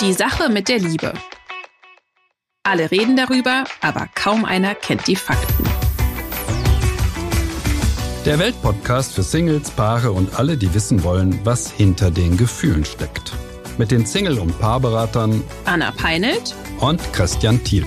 Die Sache mit der Liebe. Alle reden darüber, aber kaum einer kennt die Fakten. Der Weltpodcast für Singles, Paare und alle, die wissen wollen, was hinter den Gefühlen steckt. Mit den Single- und Paarberatern Anna Peinelt und Christian Thiel.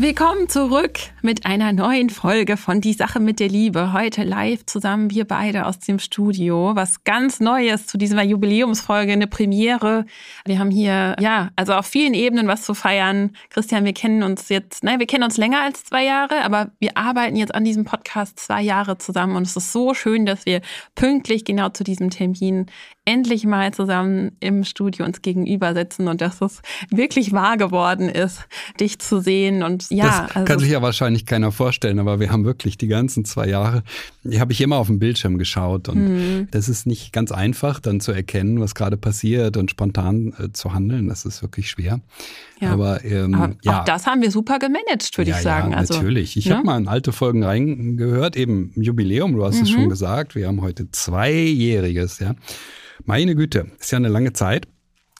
Willkommen zurück mit einer neuen Folge von Die Sache mit der Liebe. Heute live zusammen wir beide aus dem Studio. Was ganz Neues zu dieser Jubiläumsfolge, eine Premiere. Wir haben hier, ja, also auf vielen Ebenen was zu feiern. Christian, wir kennen uns jetzt, nein, wir kennen uns länger als zwei Jahre, aber wir arbeiten jetzt an diesem Podcast zwei Jahre zusammen und es ist so schön, dass wir pünktlich genau zu diesem Termin endlich mal zusammen im Studio uns gegenüber sitzen und dass es wirklich wahr geworden ist, dich zu sehen und ja. Das also kann sich ja wahrscheinlich keiner vorstellen, aber wir haben wirklich die ganzen zwei Jahre, habe ich immer auf dem Bildschirm geschaut und mhm. das ist nicht ganz einfach, dann zu erkennen, was gerade passiert und spontan äh, zu handeln. Das ist wirklich schwer. Ja. Aber, ähm, aber ja. auch das haben wir super gemanagt, würde ja, ich sagen. Ja, also, natürlich. Ich ja? habe mal in alte Folgen reingehört, eben Jubiläum, du hast mhm. es schon gesagt. Wir haben heute zweijähriges, ja. Meine Güte, ist ja eine lange Zeit.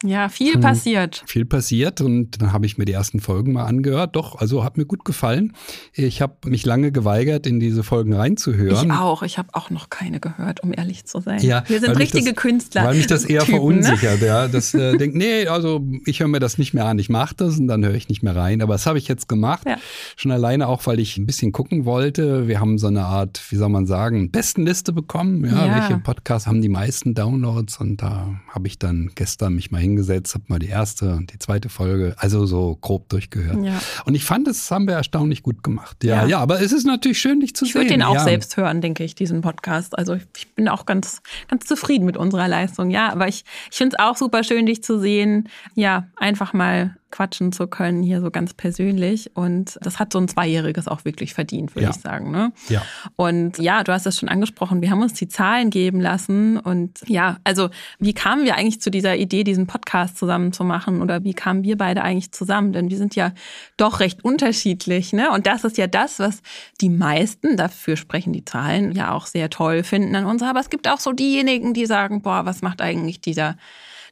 Ja, viel hm, passiert. Viel passiert und dann habe ich mir die ersten Folgen mal angehört. Doch, also hat mir gut gefallen. Ich habe mich lange geweigert, in diese Folgen reinzuhören. Ich auch. Ich habe auch noch keine gehört, um ehrlich zu sein. Ja, Wir sind richtige das, Künstler. Weil mich das eher Typen, ne? verunsichert. Ne? Ja, das äh, denkt, nee, also ich höre mir das nicht mehr an. Ich mache das und dann höre ich nicht mehr rein. Aber das habe ich jetzt gemacht. Ja. Schon alleine auch, weil ich ein bisschen gucken wollte. Wir haben so eine Art, wie soll man sagen, Bestenliste bekommen. Ja, ja. welche Podcasts haben die meisten Downloads? Und da habe ich dann gestern mich mal hingesetzt hingesetzt, habe mal die erste und die zweite Folge, also so grob durchgehört. Ja. Und ich fand, das haben wir erstaunlich gut gemacht. Ja, ja, ja aber es ist natürlich schön, dich zu ich sehen. Ich würde den auch ja. selbst hören, denke ich, diesen Podcast. Also ich bin auch ganz, ganz zufrieden mit unserer Leistung. Ja, aber ich, ich finde es auch super schön, dich zu sehen. Ja, einfach mal quatschen zu können, hier so ganz persönlich. Und das hat so ein Zweijähriges auch wirklich verdient, würde ja. ich sagen. Ne? Ja. Und ja, du hast es schon angesprochen, wir haben uns die Zahlen geben lassen. Und ja, also wie kamen wir eigentlich zu dieser Idee, diesen Podcast zusammen zu machen? Oder wie kamen wir beide eigentlich zusammen? Denn wir sind ja doch recht unterschiedlich. Ne? Und das ist ja das, was die meisten, dafür sprechen die Zahlen, ja auch sehr toll finden an uns. Aber es gibt auch so diejenigen, die sagen, boah, was macht eigentlich dieser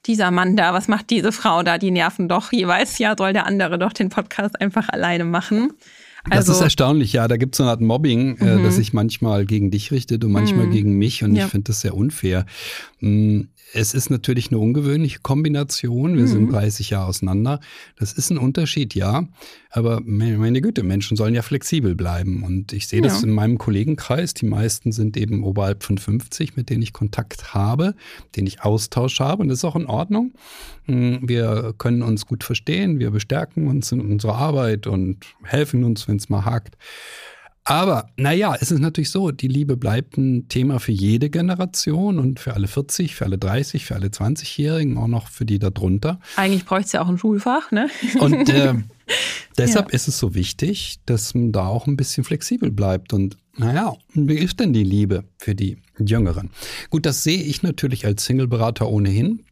dieser Mann da, was macht diese Frau da, die nerven doch jeweils, ja, soll der andere doch den Podcast einfach alleine machen. Also, das ist erstaunlich, ja. Da gibt es so eine Art Mobbing, äh, mhm. äh, das sich manchmal gegen dich richtet und manchmal mhm. gegen mich. Und ja. ich finde das sehr unfair. Mhm. Es ist natürlich eine ungewöhnliche Kombination. Wir mhm. sind 30 Jahre auseinander. Das ist ein Unterschied, ja. Aber meine Güte, Menschen sollen ja flexibel bleiben. Und ich sehe ja. das in meinem Kollegenkreis. Die meisten sind eben oberhalb von 50, mit denen ich Kontakt habe, denen ich Austausch habe. Und das ist auch in Ordnung. Hm, wir können uns gut verstehen. Wir bestärken uns in unserer Arbeit und helfen uns, wenn es mal hakt. Aber naja, es ist natürlich so, die Liebe bleibt ein Thema für jede Generation und für alle 40, für alle 30, für alle 20-Jährigen, auch noch für die darunter. Eigentlich bräuchte es ja auch ein Schulfach, ne? Und äh, deshalb ja. ist es so wichtig, dass man da auch ein bisschen flexibel bleibt. Und naja, wie ist denn die Liebe für die Jüngeren? Gut, das sehe ich natürlich als Singleberater ohnehin,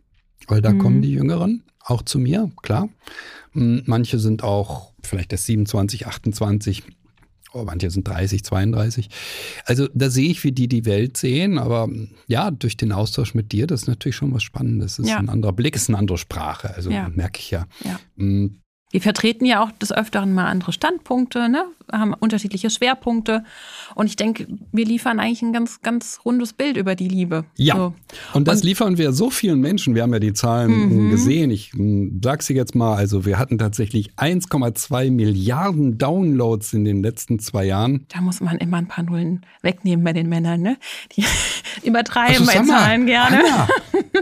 weil da mhm. kommen die Jüngeren auch zu mir, klar. Hm, manche sind auch vielleicht erst 27, 28, oh, manche sind 30, 32. Also da sehe ich, wie die die Welt sehen, aber ja, durch den Austausch mit dir, das ist natürlich schon was Spannendes. Das ist ja. ein anderer Blick, ist eine andere Sprache, also ja. merke ich ja. ja. Wir vertreten ja auch des Öfteren mal andere Standpunkte, ne? haben unterschiedliche Schwerpunkte. Und ich denke, wir liefern eigentlich ein ganz, ganz rundes Bild über die Liebe. Ja. So. Und das und, liefern wir so vielen Menschen. Wir haben ja die Zahlen mhm. gesehen. Ich hm, sag sie jetzt mal. Also wir hatten tatsächlich 1,2 Milliarden Downloads in den letzten zwei Jahren. Da muss man immer ein paar Nullen wegnehmen bei den Männern, ne? Die übertreiben also, bei Zahlen gerne. Anna.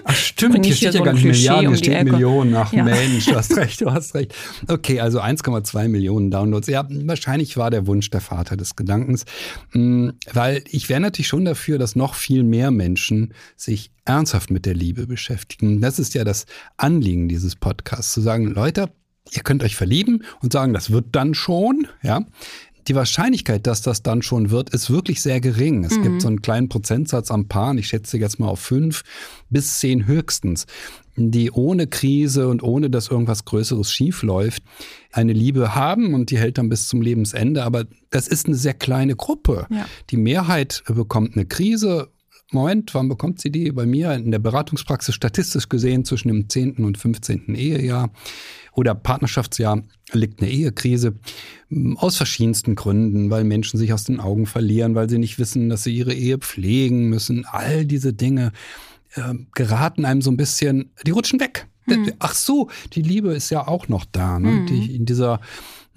Ach stimmt, hier steht ja so gar nicht Milliarden, hier steht Millionen. Ach ja. Mensch, du hast recht, du hast recht. Okay, also 1,2 Millionen Downloads. Ja, wahrscheinlich war der Wunsch der Vater des Gedankens, mm, weil ich wäre natürlich schon dafür, dass noch viel mehr Menschen sich ernsthaft mit der Liebe beschäftigen. Das ist ja das Anliegen dieses Podcasts, zu sagen, Leute, ihr könnt euch verlieben und sagen, das wird dann schon, ja die Wahrscheinlichkeit, dass das dann schon wird, ist wirklich sehr gering. Es mhm. gibt so einen kleinen Prozentsatz am Paaren, ich schätze jetzt mal auf fünf bis zehn höchstens, die ohne Krise und ohne dass irgendwas Größeres schief läuft, eine Liebe haben und die hält dann bis zum Lebensende. Aber das ist eine sehr kleine Gruppe. Ja. Die Mehrheit bekommt eine Krise, Moment, wann bekommt sie die? Bei mir in der Beratungspraxis statistisch gesehen zwischen dem 10. und 15. Ehejahr oder Partnerschaftsjahr liegt eine Ehekrise aus verschiedensten Gründen, weil Menschen sich aus den Augen verlieren, weil sie nicht wissen, dass sie ihre Ehe pflegen müssen. All diese Dinge äh, geraten einem so ein bisschen, die rutschen weg. Hm. Ach so, die Liebe ist ja auch noch da, ne? Hm. Die, in dieser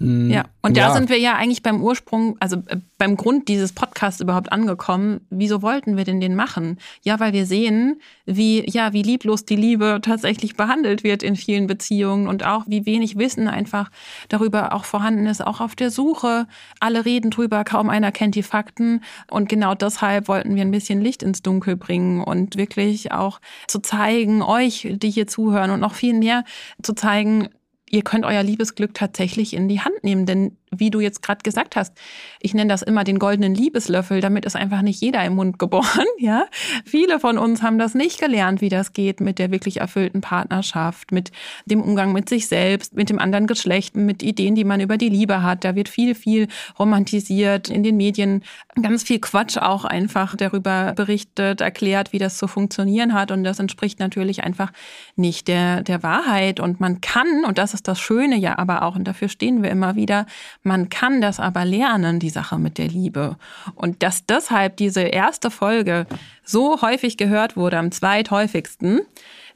ja, und da ja. sind wir ja eigentlich beim Ursprung, also äh, beim Grund dieses Podcasts überhaupt angekommen. Wieso wollten wir denn den machen? Ja, weil wir sehen, wie, ja, wie lieblos die Liebe tatsächlich behandelt wird in vielen Beziehungen und auch wie wenig Wissen einfach darüber auch vorhanden ist, auch auf der Suche. Alle reden drüber, kaum einer kennt die Fakten. Und genau deshalb wollten wir ein bisschen Licht ins Dunkel bringen und wirklich auch zu zeigen, euch, die hier zuhören und noch viel mehr zu zeigen, ihr könnt euer Liebesglück tatsächlich in die Hand nehmen. Denn wie du jetzt gerade gesagt hast, ich nenne das immer den goldenen Liebeslöffel, damit ist einfach nicht jeder im Mund geboren, ja. Viele von uns haben das nicht gelernt, wie das geht mit der wirklich erfüllten Partnerschaft, mit dem Umgang mit sich selbst, mit dem anderen Geschlecht, mit Ideen, die man über die Liebe hat. Da wird viel, viel romantisiert in den Medien, ganz viel Quatsch auch einfach darüber berichtet, erklärt, wie das zu funktionieren hat. Und das entspricht natürlich einfach nicht der, der Wahrheit. Und man kann, und das ist das Schöne ja aber auch, und dafür stehen wir immer wieder, man kann das aber lernen, die Sache mit der Liebe. Und dass deshalb diese erste Folge so häufig gehört wurde, am zweithäufigsten,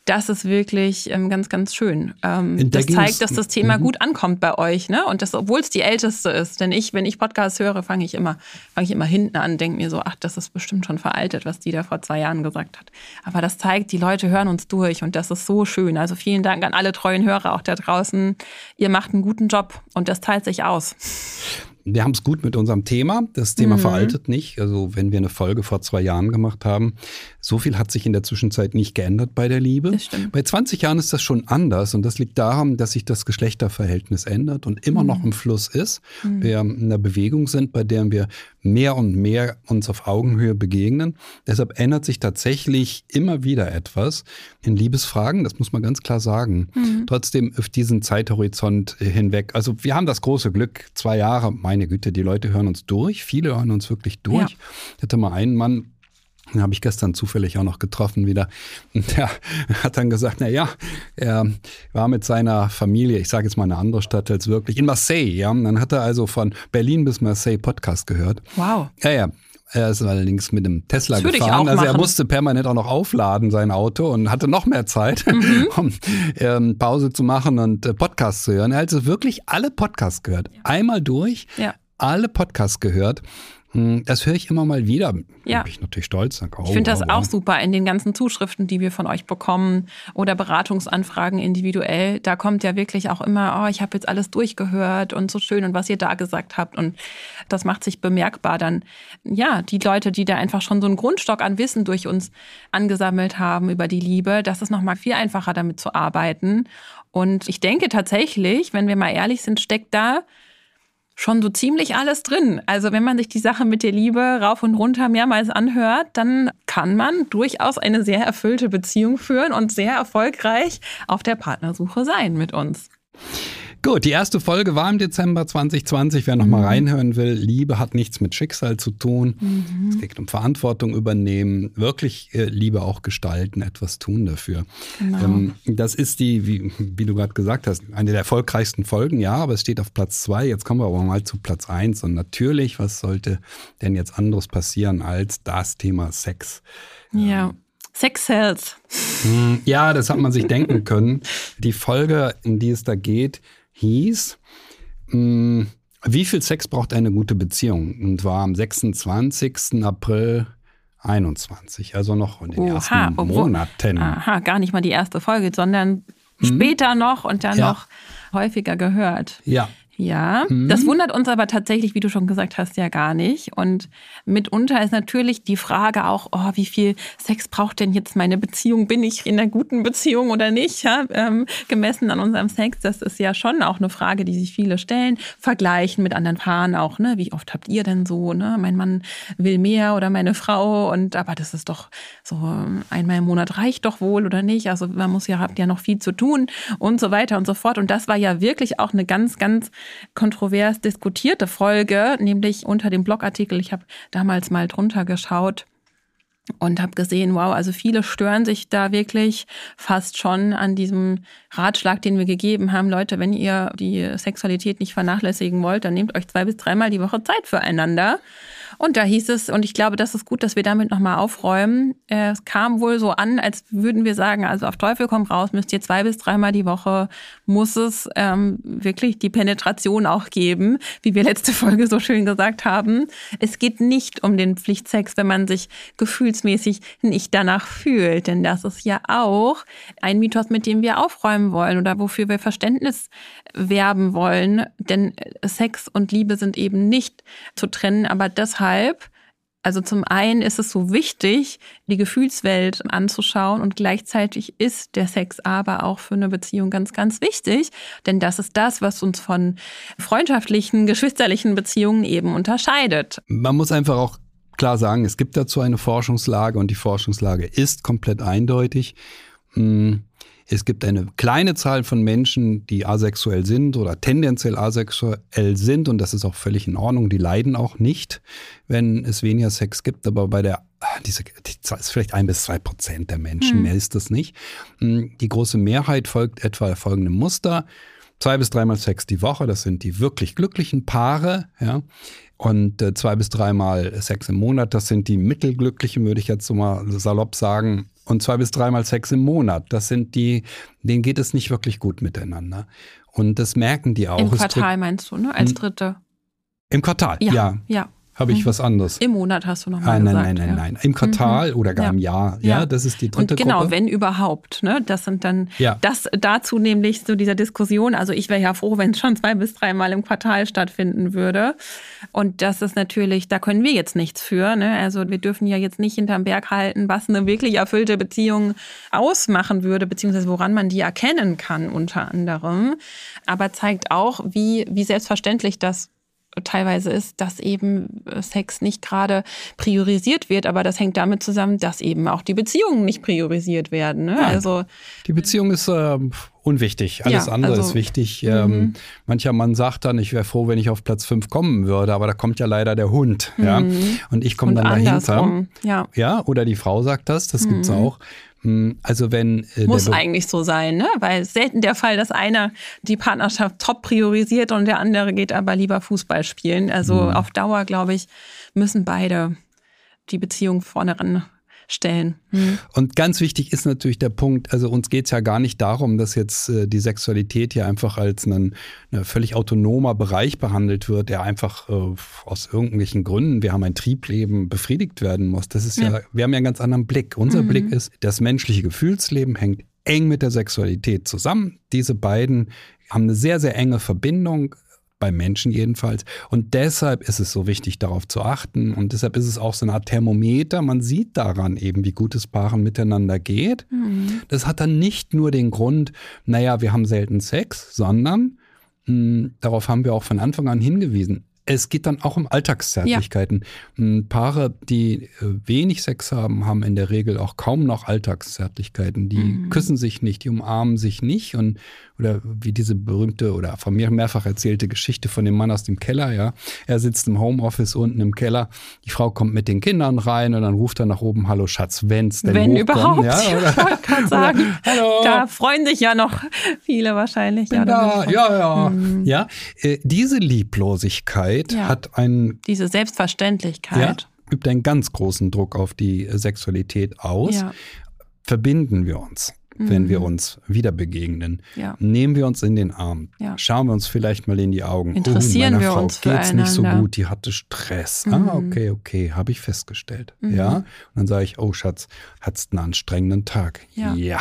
das ist wirklich ähm, ganz, ganz schön. Ähm, das zeigt, dass das Thema mhm. gut ankommt bei euch, ne? Und das, obwohl es die älteste ist. Denn ich, wenn ich Podcasts höre, fange ich immer, fange ich immer hinten an, denke mir so, ach, das ist bestimmt schon veraltet, was die da vor zwei Jahren gesagt hat. Aber das zeigt, die Leute hören uns durch und das ist so schön. Also vielen Dank an alle treuen Hörer auch da draußen. Ihr macht einen guten Job und das teilt sich aus wir haben es gut mit unserem Thema. Das Thema mhm. veraltet nicht. Also wenn wir eine Folge vor zwei Jahren gemacht haben, so viel hat sich in der Zwischenzeit nicht geändert bei der Liebe. Bei 20 Jahren ist das schon anders und das liegt daran, dass sich das Geschlechterverhältnis ändert und immer mhm. noch im Fluss ist. Mhm. Wir in einer Bewegung sind, bei der wir mehr und mehr uns auf Augenhöhe begegnen. Deshalb ändert sich tatsächlich immer wieder etwas in Liebesfragen, das muss man ganz klar sagen. Mhm. Trotzdem auf diesen Zeithorizont hinweg. Also wir haben das große Glück, zwei Jahre, meine Güte, die Leute hören uns durch. Viele hören uns wirklich durch. Ja. Ich hatte mal einen Mann, habe ich gestern zufällig auch noch getroffen wieder. Und der hat dann gesagt, na ja, er war mit seiner Familie, ich sage jetzt mal eine andere Stadt als wirklich, in Marseille, ja. Und dann hat er also von Berlin bis Marseille Podcast gehört. Wow. Ja, ja. Er ist allerdings mit dem Tesla gefahren. Also er musste permanent auch noch aufladen, sein Auto, und hatte noch mehr Zeit, mhm. um ähm, Pause zu machen und äh, Podcasts zu hören. Er hat also wirklich alle Podcasts gehört. Ja. Einmal durch, ja. alle Podcasts gehört. Hm, das höre ich immer mal wieder. Ja. Bin ich natürlich stolz. Sag, oh, ich finde das oh, auch super in den ganzen Zuschriften, die wir von euch bekommen oder Beratungsanfragen individuell. Da kommt ja wirklich auch immer, oh, ich habe jetzt alles durchgehört und so schön und was ihr da gesagt habt. Und das macht sich bemerkbar dann. Ja, die Leute, die da einfach schon so einen Grundstock an Wissen durch uns angesammelt haben über die Liebe, das ist nochmal viel einfacher damit zu arbeiten. Und ich denke tatsächlich, wenn wir mal ehrlich sind, steckt da schon so ziemlich alles drin. Also wenn man sich die Sache mit der Liebe rauf und runter mehrmals anhört, dann kann man durchaus eine sehr erfüllte Beziehung führen und sehr erfolgreich auf der Partnersuche sein mit uns. Gut, die erste Folge war im Dezember 2020. Wer noch mal mhm. reinhören will, Liebe hat nichts mit Schicksal zu tun. Mhm. Es geht um Verantwortung übernehmen, wirklich äh, Liebe auch gestalten, etwas tun dafür. Genau. Ähm, das ist die, wie, wie du gerade gesagt hast, eine der erfolgreichsten Folgen, ja, aber es steht auf Platz zwei. Jetzt kommen wir aber mal zu Platz eins. Und natürlich, was sollte denn jetzt anderes passieren als das Thema Sex? Ja. Ähm, Sex Cells. Hm, ja, das hat man sich denken können. Die Folge, um die es da geht, hieß, mh, hm, wie viel Sex braucht eine gute Beziehung? Und war am 26. April 21, also noch in den Oha, ersten Monaten. Aha, gar nicht mal die erste Folge, sondern hm. später noch und dann ja. noch häufiger gehört. Ja, ja, mhm. das wundert uns aber tatsächlich, wie du schon gesagt hast, ja gar nicht. Und mitunter ist natürlich die Frage auch, oh, wie viel Sex braucht denn jetzt meine Beziehung? Bin ich in einer guten Beziehung oder nicht? Ja, ähm, gemessen an unserem Sex, das ist ja schon auch eine Frage, die sich viele stellen. Vergleichen mit anderen Paaren auch, ne? Wie oft habt ihr denn so, ne? Mein Mann will mehr oder meine Frau und aber das ist doch so einmal im Monat reicht doch wohl oder nicht? Also man muss ja, habt ja noch viel zu tun und so weiter und so fort. Und das war ja wirklich auch eine ganz, ganz kontrovers diskutierte Folge, nämlich unter dem Blogartikel. Ich habe damals mal drunter geschaut. und habe gesehen, wow, also viele stören sich da wirklich fast schon an diesem Ratschlag, den wir gegeben haben. Leute, wenn ihr die Sexualität nicht vernachlässigen wollt, dann nehmt euch zwei bis dreimal die Woche Zeit füreinander. Und da hieß es, und ich glaube, das ist gut, dass wir damit nochmal aufräumen. Es kam wohl so an, als würden wir sagen, also auf Teufel komm raus, müsst ihr zwei bis dreimal die Woche, muss es ähm, wirklich die Penetration auch geben, wie wir letzte Folge so schön gesagt haben. Es geht nicht um den Pflichtsex, wenn man sich gefühlsmäßig nicht danach fühlt, denn das ist ja auch ein Mythos, mit dem wir aufräumen wollen oder wofür wir Verständnis werben wollen, denn Sex und Liebe sind eben nicht zu trennen, aber deshalb deshalb, also zum einen ist es so wichtig, die Gefühlswelt anzuschauen und gleichzeitig ist der Sex aber auch für eine Beziehung ganz, ganz wichtig, denn das ist das, was uns von freundschaftlichen, geschwisterlichen Beziehungen eben unterscheidet. Man muss einfach auch klar sagen, es gibt dazu eine Forschungslage und die Forschungslage ist komplett eindeutig. Hm, es gibt eine kleine Zahl von Menschen, die asexuell sind oder tendenziell asexuell sind und das ist auch völlig in Ordnung. Die leiden auch nicht, wenn es weniger Sex gibt, aber bei der diese, die Zahl ist vielleicht ein bis zwei Prozent der Menschen, hm. mehr ist das nicht. Hm, die große Mehrheit folgt etwa folgendem Muster. Zwei bis dreimal Sex die Woche, das sind die wirklich glücklichen Paare, ja. Und äh, zwei bis dreimal Sex im Monat, das sind die mittelglücklichen, würde ich jetzt so mal salopp sagen und zwei bis dreimal Sex im Monat. Das sind die, denen geht es nicht wirklich gut miteinander. Und das merken die auch. Im Quartal meinst du, ne? Als dritte. Im Quartal, ja. Ja. ja habe ich mhm. was anderes. Im Monat hast du noch mal ah, nein, gesagt. Nein, nein, nein, nein. Im Quartal mhm. oder gar ja. im Jahr. Ja, ja, das ist die dritte Und genau, Gruppe. wenn überhaupt. Ne? Das sind dann ja. das dazu nämlich zu so dieser Diskussion. Also ich wäre ja froh, wenn es schon zwei bis dreimal im Quartal stattfinden würde. Und das ist natürlich, da können wir jetzt nichts für. Ne? Also wir dürfen ja jetzt nicht hinterm Berg halten, was eine wirklich erfüllte Beziehung ausmachen würde, beziehungsweise woran man die erkennen kann unter anderem. Aber zeigt auch, wie, wie selbstverständlich das teilweise ist, dass eben äh, Sex nicht gerade priorisiert wird, aber das hängt damit zusammen, dass eben auch die Beziehungen nicht priorisiert werden. Ne? also die Beziehung ist äh, unwichtig, alles ja, andere also, ist wichtig. Ähm, mhm. mancher Mann sagt dann, ich wäre froh, wenn ich auf Platz fünf kommen würde, aber da kommt ja leider der Hund, mhm. ja, und ich komme dann dahinter. Ja. ja, oder die Frau sagt das, das mhm. gibt's auch. Hm, also wenn äh, muss eigentlich so sein, ne? Weil selten der Fall, dass einer die Partnerschaft top priorisiert und der andere geht aber lieber Fußball spielen. Also mhm. auf Dauer, glaube ich, müssen beide die Beziehung vorne ran stellen. Mhm. Und ganz wichtig ist natürlich der Punkt, also uns geht es ja gar nicht darum, dass jetzt äh, die Sexualität hier einfach als ein, ein völlig autonomer Bereich behandelt wird, der einfach äh, aus irgendwelchen Gründen, wir haben ein Triebleben, befriedigt werden muss. Das ist ja, ja wir haben ja einen ganz anderen Blick. Unser mhm. Blick ist, das menschliche Gefühlsleben hängt eng mit der Sexualität zusammen. Diese beiden haben eine sehr, sehr enge Verbindung beim Menschen jedenfalls. Und deshalb ist es so wichtig, darauf zu achten. Und deshalb ist es auch so eine Art Thermometer. Man sieht daran eben, wie gut es Paaren miteinander geht. Mhm. Das hat dann nicht nur den Grund, naja, wir haben selten Sex, sondern mh, hm, darauf haben wir auch von Anfang an hingewiesen. Es geht dann auch um Alltagszärtlichkeiten. Ja. Hm, Paare, die äh, wenig Sex haben, haben in der Regel auch kaum noch Alltagszärtlichkeiten. Die mhm. küssen sich nicht, die umarmen sich nicht und oder wie diese berühmte oder von mir mehrfach erzählte Geschichte von dem Mann aus dem Keller, ja. Er sitzt im Homeoffice unten im Keller, die Frau kommt mit den Kindern rein und dann ruft er nach oben, hallo Schatz, wenn's denn Wenn überhaupt, ja, oder, ich kann sagen, oder, hallo. da freuen sich ja noch viele wahrscheinlich. Bin ja, da, ja, ja. Mhm. ja äh, diese Lieblosigkeit ja. hat einen... Diese Selbstverständlichkeit. Ja, übt einen ganz großen Druck auf die Sexualität aus. Ja. Verbinden wir uns wenn wir mhm. uns wieder begegnen. Ja. Nehmen wir uns in den Arm. Ja. Schauen wir uns vielleicht mal in die Augen. Interessieren oh, wir Frau uns geht's nicht so gut, die hatte Stress. Ah, mhm. Ah, okay, okay, habe ich festgestellt. Mhm. Ja. Und dann sage ich, oh Schatz, hattest einen anstrengenden Tag. Ja.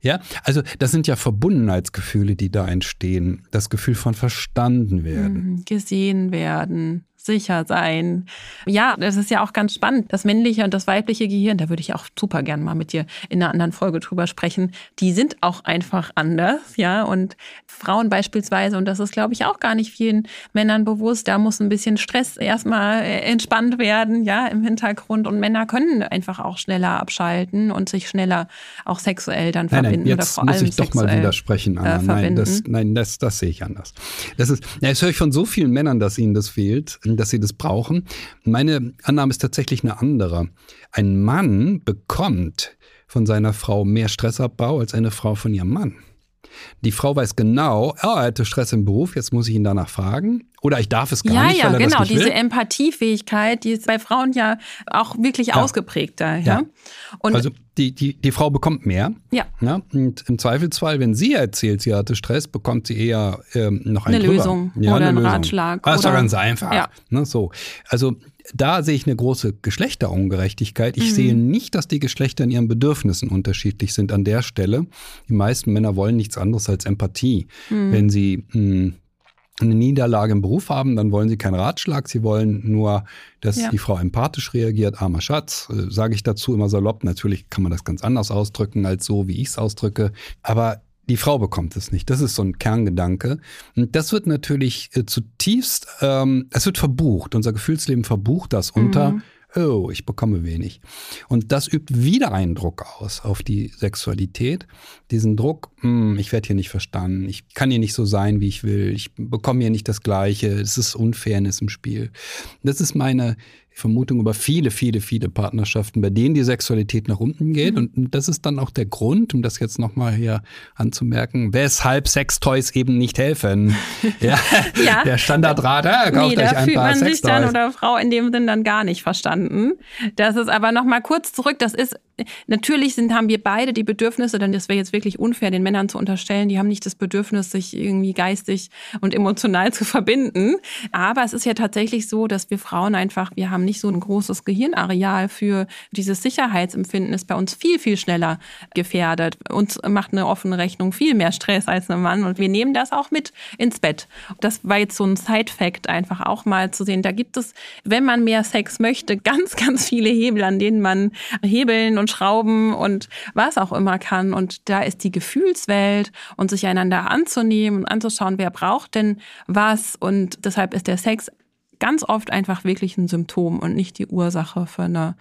Ja. Also das sind ja Verbundenheitsgefühle, die da entstehen. Das Gefühl von verstanden werden. Mhm, gesehen werden sicher sein. Ja, das ist ja auch ganz spannend. Das männliche und das weibliche Gehirn, da würde ich auch super gern mal mit dir in einer anderen Folge drüber sprechen. Die sind auch einfach anders, ja. Und Frauen beispielsweise, und das ist, glaube ich, auch gar nicht vielen Männern bewusst, da muss ein bisschen Stress erstmal äh, entspannt werden, ja, im Hintergrund. Und Männer können einfach auch schneller abschalten und sich schneller auch sexuell dann nein, verbinden. Nein, jetzt oder vor muss allem ich doch mal widersprechen, Anna. Äh, nein, das, nein das, das sehe ich anders. Das ist, ja, das höre ich von so vielen Männern, dass ihnen das fehlt dass sie das brauchen. Meine Annahme ist tatsächlich eine andere. Ein Mann bekommt von seiner Frau mehr Stressabbau als eine Frau von ihrem Mann. Die Frau weiß genau, oh, er hatte Stress im Beruf, jetzt muss ich ihn danach fragen. Oder ich darf es gar ja, nicht. Ja, ja, genau. diese will. Empathiefähigkeit, die ist bei Frauen ja auch wirklich ja. ausgeprägter. Ja. ja. Und also die, die, die Frau bekommt mehr. Ja. ja. Und im Zweifelsfall, wenn sie erzählt, sie hatte Stress, bekommt sie eher ähm, noch einen eine drüber. Lösung ja, oder einen Ratschlag. Das ist doch ganz einfach. Ja. Ne, so. Also da sehe ich eine große Geschlechterungerechtigkeit. Ich mhm. sehe nicht, dass die Geschlechter in ihren Bedürfnissen unterschiedlich sind an der Stelle. Die meisten Männer wollen nichts anderes als Empathie. Mhm. Wenn sie mh, hm, eine Niederlage im Beruf haben, dann wollen sie keinen Ratschlag, sie wollen nur, dass ja. die Frau empathisch reagiert, armer Schatz, äh, sage ich dazu immer salopp. Natürlich kann man das ganz anders ausdrücken als so, wie ich es ausdrücke, aber die Frau bekommt es nicht. Das ist so ein Kerngedanke. Und das wird natürlich äh, zutiefst, ähm, es wird verbucht. Unser Gefühlsleben verbucht das unter. Mhm oh, ich bekomme wenig. Und das übt wieder einen Druck aus auf die Sexualität. Diesen Druck, hm, ich werde hier nicht verstanden, ich kann hier nicht so sein, wie ich will, ich bekomme hier nicht das Gleiche, es ist Unfairness im Spiel. Das ist meine Vermutung über viele, viele, viele Partnerschaften, bei denen die Sexualität nach unten geht. Mhm. Und das ist dann auch der Grund, um das jetzt nochmal hier anzumerken, weshalb Sextoys eben nicht helfen. ja, ja. Der Standardrat, ja, kauft nee, euch ein paar man Sextoys. sich dann oder Frau in dem Sinn dann gar nicht verstanden. Das ist aber nochmal kurz zurück, das ist natürlich sind, haben wir beide die Bedürfnisse, denn das wäre jetzt wirklich unfair, den Männern zu unterstellen, die haben nicht das Bedürfnis, sich irgendwie geistig und emotional zu verbinden. Aber es ist ja tatsächlich so, dass wir Frauen einfach, wir haben nicht so ein großes Gehirnareal für dieses Sicherheitsempfinden, ist bei uns viel, viel schneller gefährdet. Uns macht eine offene Rechnung viel mehr Stress als ein Mann und wir nehmen das auch mit ins Bett. Das war jetzt so ein Side-Fact einfach auch mal zu sehen. Da gibt es, wenn man mehr Sex möchte, ganz, ganz viele Hebel, an denen man hebeln und und Schrauben und was auch immer kann. Und da ist die Gefühlswelt und sich einander anzunehmen und anzuschauen, wer braucht denn was. Und deshalb ist der Sex ganz oft einfach wirklich ein Symptom und nicht die Ursache für eine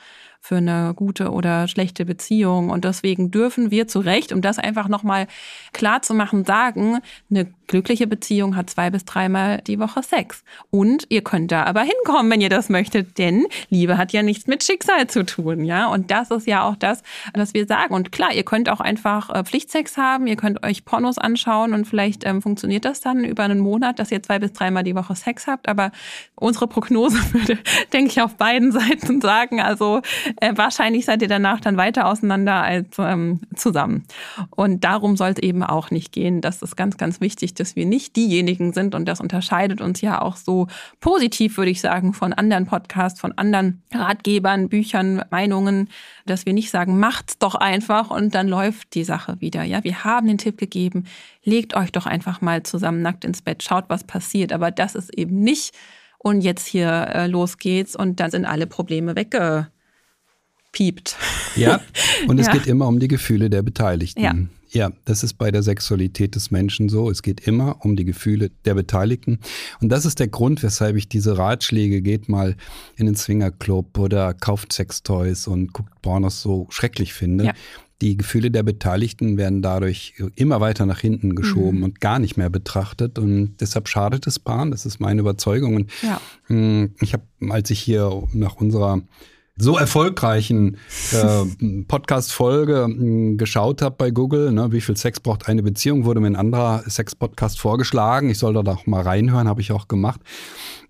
für eine gute oder schlechte Beziehung. Und deswegen dürfen wir zu Recht, um das einfach nochmal klar zu machen, sagen, eine glückliche Beziehung hat zwei bis dreimal die Woche Sex. Und ihr könnt da aber hinkommen, wenn ihr das möchtet, denn Liebe hat ja nichts mit Schicksal zu tun, ja. Und das ist ja auch das, was wir sagen. Und klar, ihr könnt auch einfach äh, Pflichtsex haben, ihr könnt euch Pornos anschauen und vielleicht ähm, funktioniert das dann über einen Monat, dass ihr zwei bis dreimal die Woche Sex habt. Aber unsere Prognose würde, denke ich, auf beiden Seiten sagen, also äh, wahrscheinlich seid ihr danach dann weiter auseinander als ähm, zusammen. Und darum soll es eben auch nicht gehen. Das ist ganz, ganz wichtig, dass wir nicht diejenigen sind und das unterscheidet uns ja auch so positiv, würde ich sagen, von anderen Podcasts, von anderen Ratgebern, Büchern, Meinungen, dass wir nicht sagen, macht's doch einfach und dann läuft die Sache wieder. Ja, wir haben den Tipp gegeben, legt euch doch einfach mal zusammen nackt ins Bett, schaut, was passiert. Aber das ist eben nicht und jetzt hier äh, los geht's und dann sind alle Probleme wegge piept. Ja, und es ja. geht immer um die Gefühle der Beteiligten. Ja. Ja, das ist bei der Sexualität des Menschen so. Es geht immer um die Gefühle der Beteiligten. Und das ist der Grund, weshalb ich diese Ratschläge, geht mal in den Swingerclub oder kauft Sextoys und guckt Pornos so schrecklich finde. Ja. Die Gefühle der Beteiligten werden dadurch immer weiter nach hinten geschoben mhm. und gar nicht mehr betrachtet. Und deshalb schadet es Paaren. Das ist meine Überzeugung. Und ja. Hm, ich habe, als ich hier nach unserer so erfolgreichen äh, Podcast-Folge hm, geschaut habe bei Google, ne, wie viel Sex braucht eine Beziehung, wurde mir ein anderer Sex-Podcast vorgeschlagen. Ich soll da doch mal reinhören, habe ich auch gemacht.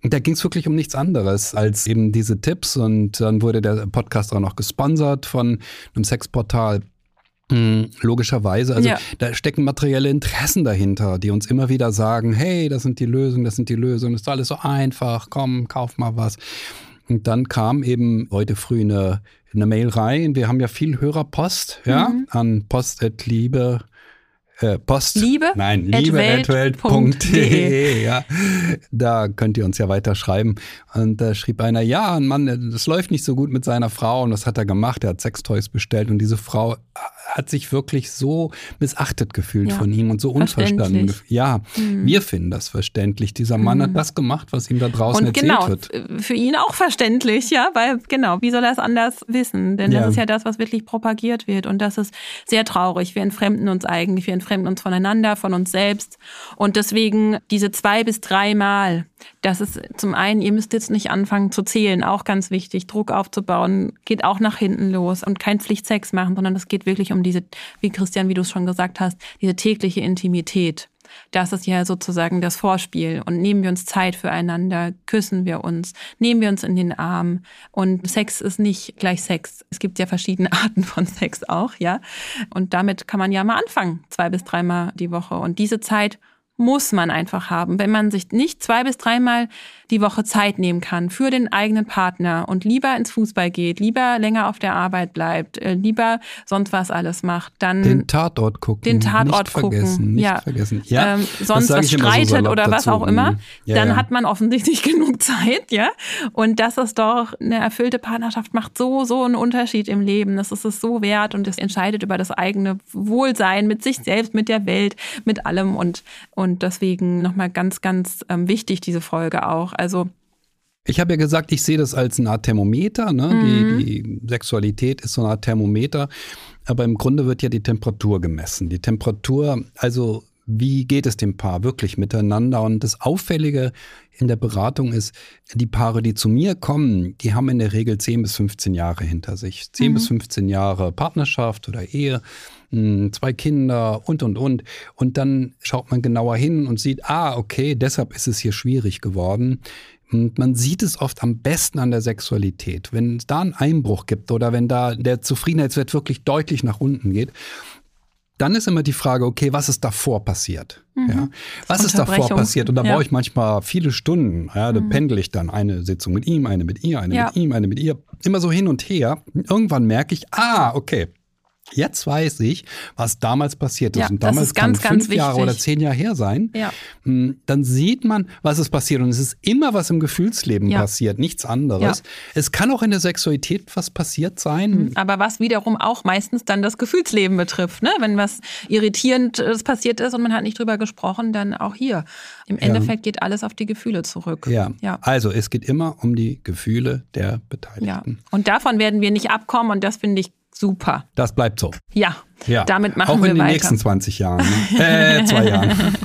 Und da ging es wirklich um nichts anderes als eben diese Tipps. Und dann wurde der Podcast auch noch gesponsert von einem Sexportal. Hm, logischerweise, also ja. da stecken materielle Interessen dahinter, die uns immer wieder sagen, hey, das sind die Lösungen, das sind die Lösungen, das ist alles so einfach, komm, kauf mal was. Und dann kam eben heute früh eine, eine Mail rein. Wir haben ja viel Hörerpost, ja, mhm. an post.liebe. Äh, Post. Liebe? Nein, liebe.welt.de. Ja. Da könnt ihr uns ja weiter schreiben. Und da schrieb einer, ja, ein Mann, das läuft nicht so gut mit seiner Frau. Und was hat er gemacht? Er hat Sextoys bestellt. Und diese Frau hat sich wirklich so missachtet gefühlt ja. von ihm und so unverstanden. Ja, mhm. wir finden das verständlich. Dieser Mann mhm. hat das gemacht, was ihm da draußen und erzählt genau, wird. Für ihn auch verständlich, ja, weil genau, wie soll er es anders wissen? Denn das ja. ist ja das, was wirklich propagiert wird. Und das ist sehr traurig. Wir entfremden uns eigentlich, wir entfremden uns voneinander, von uns selbst. Und deswegen diese zwei bis dreimal Das ist zum einen, ihr müsst jetzt nicht anfangen zu zählen, auch ganz wichtig, Druck aufzubauen, geht auch nach hinten los und kein Pflichtsex machen, sondern es geht wirklich um diese, wie Christian, wie du es schon gesagt hast, diese tägliche Intimität. Das ist ja sozusagen das Vorspiel. Und nehmen wir uns Zeit füreinander, küssen wir uns, nehmen wir uns in den Arm. Und Sex ist nicht gleich Sex. Es gibt ja verschiedene Arten von Sex auch, ja. Und damit kann man ja mal anfangen, zwei bis dreimal die Woche. Und diese Zeit muss man einfach haben. Wenn man sich nicht zwei bis dreimal die Woche Zeit nehmen kann für den eigenen Partner und lieber ins Fußball geht, lieber länger auf der Arbeit bleibt, äh, lieber sonst was alles macht, dann den Tatort gucken, den Tatort nicht gucken, vergessen, nicht ja, vergessen. ja ähm, sonst was streitet so oder was auch immer, mhm. ja, dann ja. hat man offensichtlich genug Zeit, ja. Und das ist doch eine erfüllte Partnerschaft macht so so einen Unterschied im Leben. Das ist es so wert und es entscheidet über das eigene Wohlsein mit sich selbst, mit der Welt, mit allem und und deswegen nochmal ganz ganz ähm, wichtig diese Folge auch. Also ich habe ja gesagt, ich sehe das als eine Art Thermometer. Ne? Mhm. Die, die Sexualität ist so eine Art Thermometer. Aber im Grunde wird ja die Temperatur gemessen. Die Temperatur, also wie geht es dem Paar wirklich miteinander? Und das Auffällige in der Beratung ist, die Paare, die zu mir kommen, die haben in der Regel 10 bis 15 Jahre hinter sich. 10 Mhm. bis 15 Jahre Partnerschaft oder Ehe, mh, zwei Kinder und, und, und. Und dann schaut man genauer hin und sieht, ah, okay, deshalb ist es hier schwierig geworden. Und man sieht es oft am besten an der Sexualität. Wenn es da einen Einbruch gibt oder wenn da der Zufriedenheitswert wirklich deutlich nach unten geht, dann ist immer die Frage, okay, was ist davor passiert? Ja, was ist davor Mhm. Passiert? Und da Ja. Mhm. brauche ich manchmal viele Stunden. Ja, da pendel ich dann eine Sitzung mit ihm, eine mit ihr, eine Ja. mit ihm, eine mit ihr. Immer so hin und her. Irgendwann merke ich, ah, okay. Jetzt weiß ich, was damals passiert ist. Ja, und das damals ist ganz, kann fünf ganz Jahre oder zehn Jahre her sein. Ja. Mm, Dann sieht man, was ist passiert. Und es ist immer was im Gefühlsleben Ja. passiert, nichts anderes. Ja. Es kann auch in der Sexualität was passiert sein. Aber was wiederum auch meistens dann das Gefühlsleben betrifft, ne? Wenn was Irritierendes passiert ist und man hat nicht drüber gesprochen, dann auch hier. Im Endeffekt geht alles auf die Gefühle zurück. Ja. Ja. Also es geht immer um die Gefühle der Ja. Beteiligten. Und davon werden wir nicht abkommen und das finde ich super. Das bleibt so. Ja. Ja. Damit machen Auch wir in den weiter. nächsten 20 Jahren. Ne? Äh, zwei Jahren.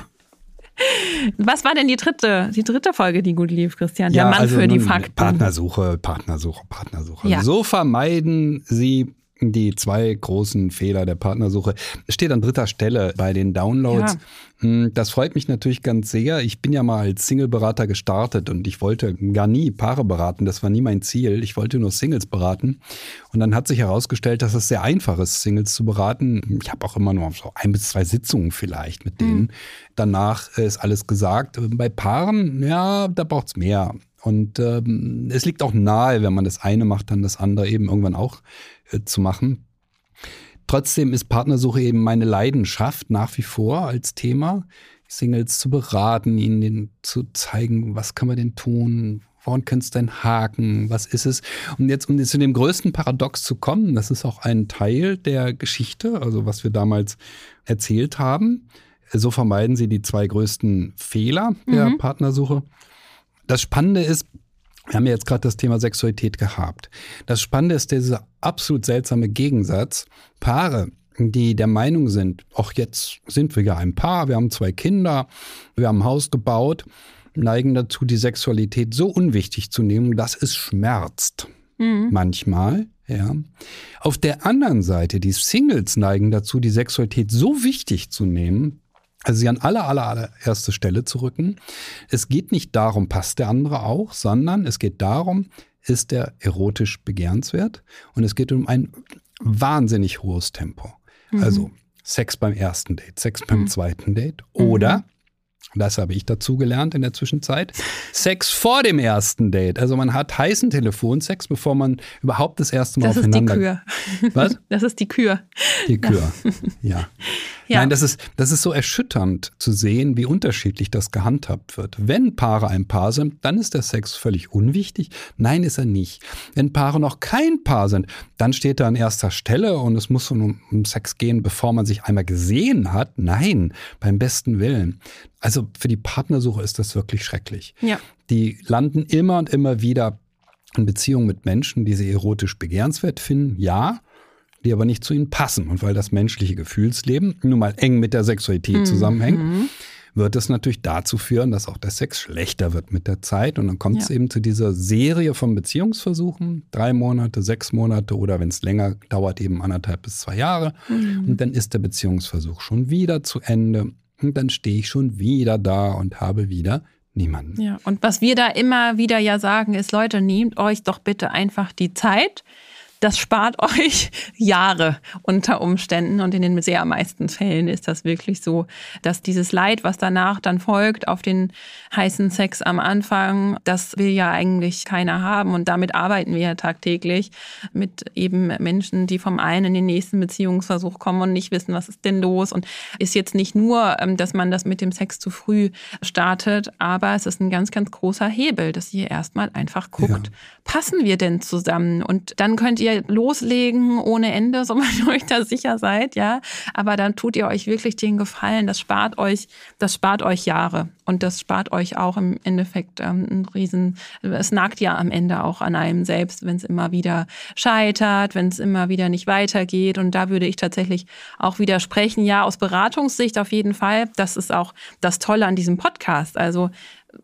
Was war denn die dritte, die dritte Folge, die gut lief, Christian? Der Ja, Mann also für die Fakten. Partnersuche, Partnersuche, Partnersuche. Ja. So vermeiden Sie die zwei großen Fehler der Partnersuche. Es steht an dritter Stelle bei den Downloads. Hm, Das freut mich natürlich ganz sehr. Ich bin ja mal als Single-Berater gestartet und ich wollte gar nie Paare beraten. Das war nie mein Ziel. Ich wollte nur Singles beraten. Und dann hat sich herausgestellt, dass es sehr einfach ist, Singles zu beraten. Ich habe auch immer nur so ein bis zwei Sitzungen vielleicht mit denen. Danach ist alles gesagt. Bei Paaren, ja, da braucht's mehr. Und ähm, es liegt auch nahe, wenn man das eine macht, dann das andere eben irgendwann auch zu machen. Trotzdem ist Partnersuche eben meine Leidenschaft nach wie vor als Thema, Singles zu beraten, ihnen zu zeigen, was kann man denn tun, woran könnte es denn haken, was ist es? Und jetzt, um zu dem größten Paradox zu kommen, das ist auch ein Teil der Geschichte, also was wir damals erzählt haben. So vermeiden sie die zwei größten Fehler der Partnersuche. Das Spannende ist, wir haben ja jetzt gerade das Thema Sexualität gehabt. Das Spannende ist dieser absolut seltsame Gegensatz. Paare, die der Meinung sind, ach, jetzt sind wir ja ein Paar, wir haben zwei Kinder, wir haben ein Haus gebaut, neigen dazu, die Sexualität so unwichtig zu nehmen, dass es schmerzt. Manchmal, ja. Auf der anderen Seite, die Singles neigen dazu, die Sexualität so wichtig zu nehmen, also sie an aller, aller, allererste Stelle zu rücken. Es geht nicht darum, passt der andere auch, sondern es geht darum, ist der erotisch begehrenswert und es geht um ein wahnsinnig hohes Tempo. Also Sex beim ersten Date, Sex beim zweiten Date oder, das habe ich dazu gelernt in der Zwischenzeit, Sex vor dem ersten Date. Also man hat heißen Telefonsex, bevor man überhaupt das erste Mal Das ist die aufeinander... Kür. Was? Das ist die Kür. Die Kür. Ja. Ja. Nein, das ist, das ist so erschütternd zu sehen, wie unterschiedlich das gehandhabt wird. Wenn Paare ein Paar sind, dann ist der Sex völlig unwichtig. Nein, ist er nicht. Wenn Paare noch kein Paar sind, dann steht er an erster Stelle und es muss um, um Sex gehen, bevor man sich einmal gesehen hat. Nein, beim besten Willen. Also für die Partnersuche ist das wirklich schrecklich. Ja. Die landen immer und immer wieder in Beziehungen mit Menschen, die sie erotisch begehrenswert finden, ja, die aber nicht zu ihnen passen. Und weil das menschliche Gefühlsleben nun mal eng mit der Sexualität zusammenhängt, wird es natürlich dazu führen, dass auch der Sex schlechter wird mit der Zeit. Und dann kommt ja. es eben zu dieser Serie von Beziehungsversuchen, drei Monate, sechs Monate oder wenn es länger dauert, eben anderthalb bis zwei Jahre. Mhm. Und dann ist der Beziehungsversuch schon wieder zu Ende. Und dann stehe ich schon wieder da und habe wieder niemanden. Ja, und was wir da immer wieder ja sagen, ist, Leute, nehmt euch doch bitte einfach die Zeit das spart euch Jahre unter Umständen. Und in den sehr meisten Fällen ist das wirklich so, dass dieses Leid, was danach dann folgt auf den heißen Sex am Anfang, das will ja eigentlich keiner haben. Und damit arbeiten wir ja tagtäglich mit eben Menschen, die vom einen in den nächsten Beziehungsversuch kommen und nicht wissen, was ist denn los. Und ist jetzt nicht nur, ähm, dass man das mit dem Sex zu früh startet, aber es ist ein ganz, ganz großer Hebel, dass ihr erstmal einfach guckt, ja. Passen wir denn zusammen? Und dann könnt ihr loslegen ohne Ende, so man euch da sicher seid, ja. Aber dann tut ihr euch wirklich den Gefallen. Das spart euch, das spart euch Jahre. Und das spart euch auch im Endeffekt ähm, einen riesen, es nagt ja am Ende auch an einem selbst, wenn es immer wieder scheitert, wenn es immer wieder nicht weitergeht. Und da würde ich tatsächlich auch widersprechen. Ja, aus Beratungssicht auf jeden Fall. Das ist auch das Tolle an diesem Podcast. Also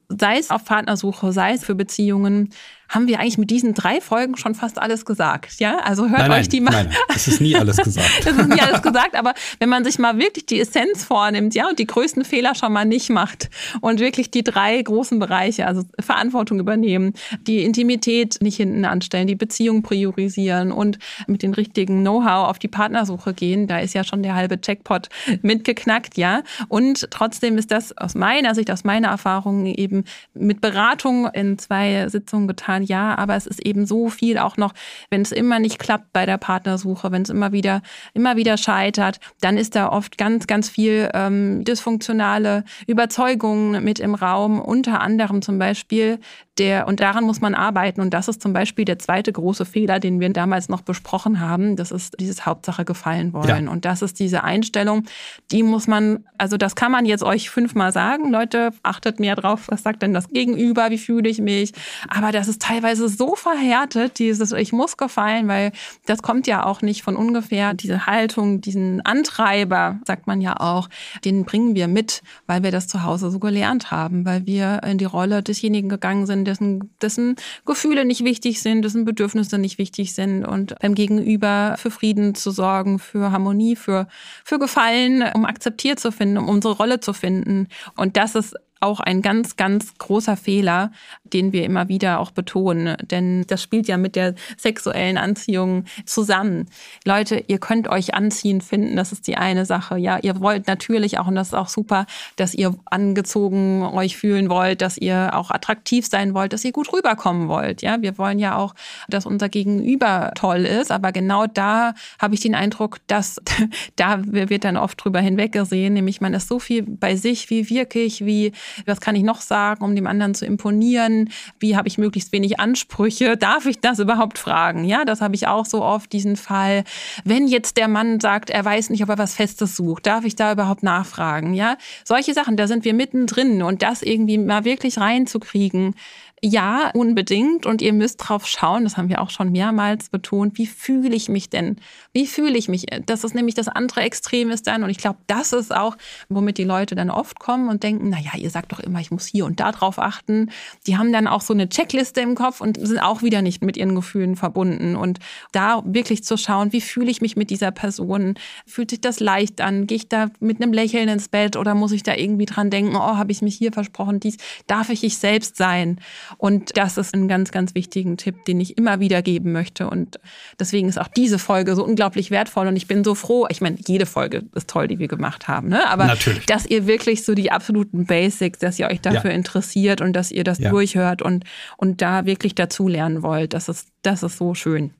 sei es auf Partnersuche, sei es für Beziehungen, haben wir eigentlich mit diesen drei Folgen schon fast alles gesagt. Ja, also hört nein, euch die mal. Nein, nein, es ist nie alles gesagt. es ist nie alles gesagt, aber wenn man sich mal wirklich die Essenz vornimmt, ja, und die größten Fehler schon mal nicht macht und wirklich die drei großen Bereiche, also Verantwortung übernehmen, die Intimität nicht hinten anstellen, die Beziehung priorisieren und mit den richtigen Know-how auf die Partnersuche gehen, da ist ja schon der halbe Checkpot mitgeknackt, ja. Und trotzdem ist das aus meiner Sicht, aus meiner Erfahrung eben mit Beratung in zwei Sitzungen getan Jahren, ja, aber es ist eben so viel auch noch, wenn es immer nicht klappt bei der Partnersuche, wenn es immer wieder, immer wieder scheitert, dann ist da oft ganz, ganz viel ähm, dysfunktionale Überzeugungen mit im Raum, unter anderem zum Beispiel der, und daran muss man arbeiten. Und das ist zum Beispiel der zweite große Fehler, den wir damals noch besprochen haben. Das ist dieses Hauptsache gefallen wollen. Ja. Und das ist diese Einstellung, die muss man, also das kann man jetzt euch fünfmal sagen. Leute, achtet mehr drauf, was sagt denn das Gegenüber, wie fühle ich mich? Aber das ist teilweise so verhärtet, dieses Ich muss gefallen, weil das kommt ja auch nicht von ungefähr. Diese Haltung, diesen Antreiber, sagt man ja auch, den bringen wir mit, weil wir das zu Hause so gelernt haben, weil wir in die Rolle desjenigen gegangen sind, dessen, dessen Gefühle nicht wichtig sind, dessen Bedürfnisse nicht wichtig sind und beim Gegenüber für Frieden zu sorgen, für Harmonie, für, für Gefallen, um akzeptiert zu finden, um unsere Rolle zu finden. Und das ist auch ein ganz, ganz großer Fehler, den wir immer wieder auch betonen. Denn das spielt ja mit der sexuellen Anziehung zusammen. Leute, ihr könnt euch anziehen finden, das ist die eine Sache. Ja, ihr wollt natürlich auch, und das ist auch super, dass ihr angezogen euch fühlen wollt, dass ihr auch attraktiv sein wollt, dass ihr gut rüberkommen wollt. Ja, wir wollen ja auch, dass unser Gegenüber toll ist. Aber genau da habe ich den Eindruck, dass da wird dann oft drüber hinweggesehen, nämlich man ist so viel bei sich, wie wirklich, wie was kann ich noch sagen, um dem anderen zu imponieren? Wie habe ich möglichst wenig Ansprüche? Darf ich das überhaupt fragen? Ja, das habe ich auch so oft, diesen Fall. Wenn jetzt der Mann sagt, er weiß nicht, ob er was Festes sucht, darf ich da überhaupt nachfragen? Ja, solche Sachen, da sind wir mittendrin und das irgendwie mal wirklich reinzukriegen, ja, unbedingt. Und ihr müsst drauf schauen, das haben wir auch schon mehrmals betont, wie fühle ich mich denn? Wie fühle ich mich? Das ist nämlich das andere Extrem ist dann. Und ich glaube, das ist auch, womit die Leute dann oft kommen und denken, na ja, ihr sagt doch immer, ich muss hier und da drauf achten. Die haben dann auch so eine Checkliste im Kopf und sind auch wieder nicht mit ihren Gefühlen verbunden. Und da wirklich zu schauen, wie fühle ich mich mit dieser Person? Fühlt sich das leicht an? Gehe ich da mit einem Lächeln ins Bett oder muss ich da irgendwie dran denken, oh, habe ich mich hier versprochen, dies, darf ich ich selbst sein? Und das ist ein ganz, ganz wichtigen Tipp, den ich immer wieder geben möchte. Und deswegen ist auch diese Folge so unglaublich wertvoll. Und ich bin so froh. Ich meine, jede Folge ist toll, die wir gemacht haben. Ne? Aber Natürlich. dass ihr wirklich so die absoluten Basics, dass ihr euch dafür ja. interessiert und dass ihr das ja. durchhört und, und da wirklich dazu lernen wollt. Das ist, das ist so schön.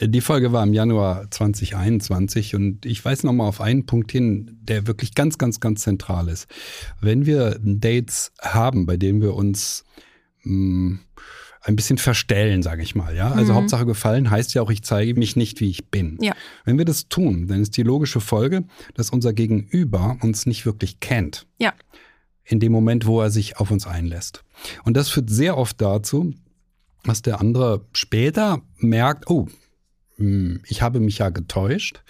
Die Folge war im Januar 2021 und ich weise nochmal auf einen Punkt hin, der wirklich ganz, ganz, ganz zentral ist. Wenn wir Dates haben, bei denen wir uns mh, ein bisschen verstellen, sage ich mal. Ja, also mhm. Hauptsache gefallen heißt ja auch, ich zeige mich nicht, wie ich bin. Ja. Wenn wir das tun, dann ist die logische Folge, dass unser Gegenüber uns nicht wirklich kennt. Ja. In dem Moment, wo er sich auf uns einlässt. Und das führt sehr oft dazu, dass der andere später merkt, oh, hm, ich habe mich ja getäuscht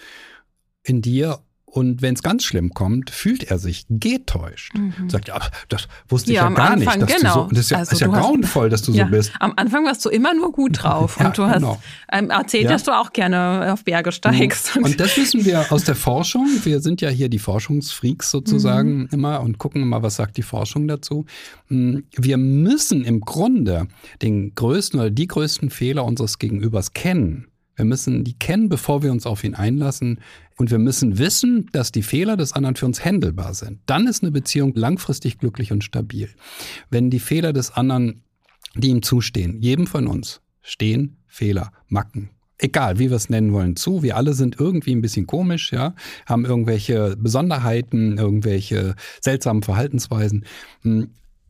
in dir Und wenn es ganz schlimm kommt, fühlt er sich getäuscht. Mhm. Sagt, ja, das wusste ich ja, ja gar Anfang, nicht. Genau. So, das ist ja, also ist ja grauenvoll, dass du ja, so bist. Am Anfang warst du immer nur gut drauf. und du genau. hast ähm, erzählt, dass du auch gerne auf Berge steigst. Und, und das wissen wir aus der Forschung. Wir sind ja hier die Forschungsfreaks sozusagen mhm. immer und gucken immer, was sagt die Forschung dazu. Hm, wir müssen im Grunde den größten oder die größten Fehler unseres Gegenübers kennen wir müssen die kennen, bevor wir uns auf ihn einlassen. Und wir müssen wissen, dass die Fehler des anderen für uns händelbar sind. Dann ist eine Beziehung langfristig glücklich und stabil. Wenn die Fehler des anderen, die ihm zustehen, jedem von uns, stehen Fehler, Macken, egal wie wir es nennen wollen, zu. Wir alle sind irgendwie ein bisschen komisch, ja, haben irgendwelche Besonderheiten, irgendwelche seltsamen Verhaltensweisen.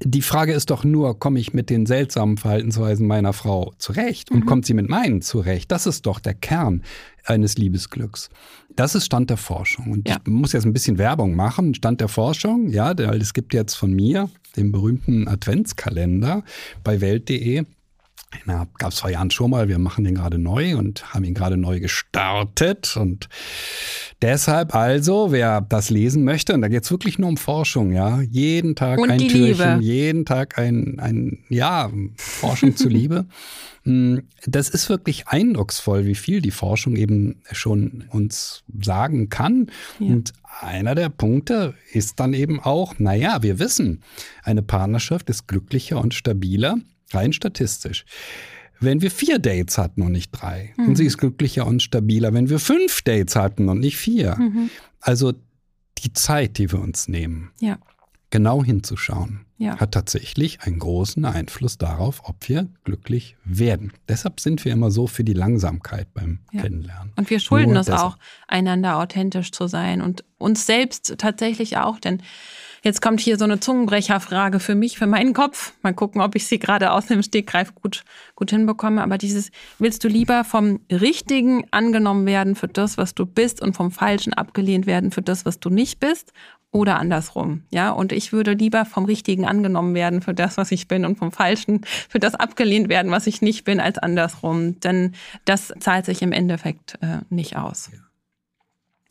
Die Frage ist doch nur, komme ich mit den seltsamen Verhaltensweisen meiner Frau zurecht und mhm. kommt sie mit meinen zurecht? Das ist doch der Kern eines Liebesglücks. Das ist Stand der Forschung. Und ja. ich muss jetzt ein bisschen Werbung machen. Stand der Forschung, ja, es gibt jetzt von mir den berühmten Adventskalender bei Welt.de. Na, gab es vor Jahren schon mal. Wir machen den gerade neu und haben ihn gerade neu gestartet. Und deshalb also, wer das lesen möchte, und da geht es wirklich nur um Forschung, ja. Jeden Tag und ein Türchen, Liebe. jeden Tag ein, ein, ja, Forschung zur Liebe. Hm, das ist wirklich eindrucksvoll, wie viel die Forschung eben schon uns sagen kann. Ja. Und einer der Punkte ist dann eben auch, naja, wir wissen, eine Partnerschaft ist glücklicher und stabiler, Rein statistisch. Wenn wir vier Dates hatten und nicht drei, mhm. und sie ist glücklicher und stabiler, wenn wir fünf Dates hatten und nicht vier. Mhm. Also die Zeit, die wir uns nehmen, ja. genau hinzuschauen, ja. hat tatsächlich einen großen Einfluss darauf, ob wir glücklich werden. Deshalb sind wir immer so für die Langsamkeit beim ja. Kennenlernen. Und wir schulden es auch, einander authentisch zu sein und uns selbst tatsächlich auch, denn Jetzt kommt hier so eine Zungenbrecherfrage für mich, für meinen Kopf. Mal gucken, ob ich sie gerade aus dem Stegreif gut, gut hinbekomme. Aber dieses, willst du lieber vom Richtigen angenommen werden für das, was du bist und vom Falschen abgelehnt werden für das, was du nicht bist? Oder andersrum, ja. Und ich würde lieber vom Richtigen angenommen werden für das, was ich bin und vom Falschen für das abgelehnt werden, was ich nicht bin, als andersrum. Denn das zahlt sich im Endeffekt äh, nicht aus. Ja.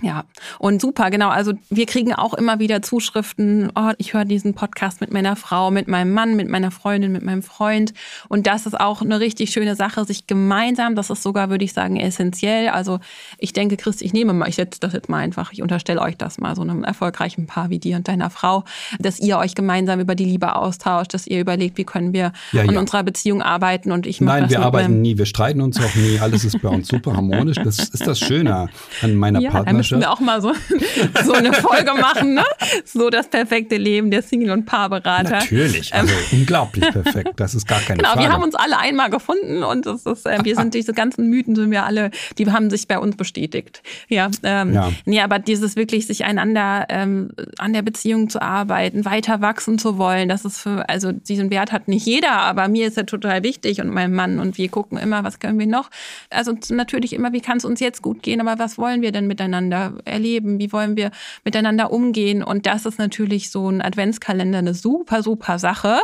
Ja, und super, genau. Also wir kriegen auch immer wieder Zuschriften, oh, ich höre diesen Podcast mit meiner Frau, mit meinem Mann, mit meiner Freundin, mit meinem Freund. Und das ist auch eine richtig schöne Sache, sich gemeinsam, das ist sogar, würde ich sagen, essentiell. Also ich denke, Christ, ich nehme mal, ich setze das jetzt mal einfach, ich unterstelle euch das mal, so einem erfolgreichen Paar wie dir und deiner Frau, dass ihr euch gemeinsam über die Liebe austauscht, dass ihr überlegt, wie können wir ja, an ja. unserer Beziehung arbeiten. Und ich Nein, wir arbeiten nie, wir streiten uns auch nie, alles ist bei uns super harmonisch. Das ist das Schöne an meiner ja, Partnerschaft müssen wir auch mal so, so eine Folge machen, ne? So das perfekte Leben der Single- und Paarberater. Natürlich, also ähm. unglaublich perfekt. Das ist gar keine genau, Frage. Genau, wir haben uns alle einmal gefunden und das ist, äh, wir sind diese ganzen Mythen sind wir alle, die haben sich bei uns bestätigt. Ja, ähm, ja. Nee, aber dieses wirklich sich einander ähm, an der Beziehung zu arbeiten, weiter wachsen zu wollen, das ist für, also diesen Wert hat nicht jeder, aber mir ist er total wichtig und mein Mann und wir gucken immer, was können wir noch. Also natürlich immer, wie kann es uns jetzt gut gehen, aber was wollen wir denn miteinander erleben? Wie wollen wir miteinander umgehen? Und das ist natürlich so ein Adventskalender eine super, super Sache.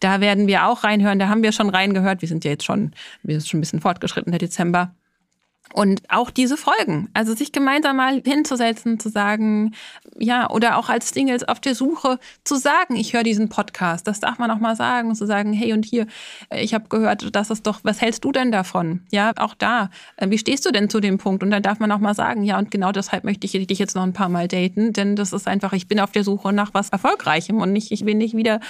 Da werden wir auch reinhören. Da haben wir schon reingehört. Wir sind ja jetzt schon, wir sind schon ein bisschen fortgeschritten, der Dezember. Und auch diese Folgen, also sich gemeinsam mal hinzusetzen, zu sagen, ja, oder auch als Singles auf der Suche zu sagen, ich höre diesen Podcast, das darf man auch mal sagen, zu sagen, hey und hier, ich habe gehört, das ist doch, was hältst du denn davon? Ja, auch da, äh, wie stehst du denn zu dem Punkt? Und dann darf man auch mal sagen, ja, und genau deshalb möchte ich dich jetzt noch ein paar Mal daten, denn das ist einfach, ich bin auf der Suche nach was Erfolgreichem und nicht, ich will nicht wieder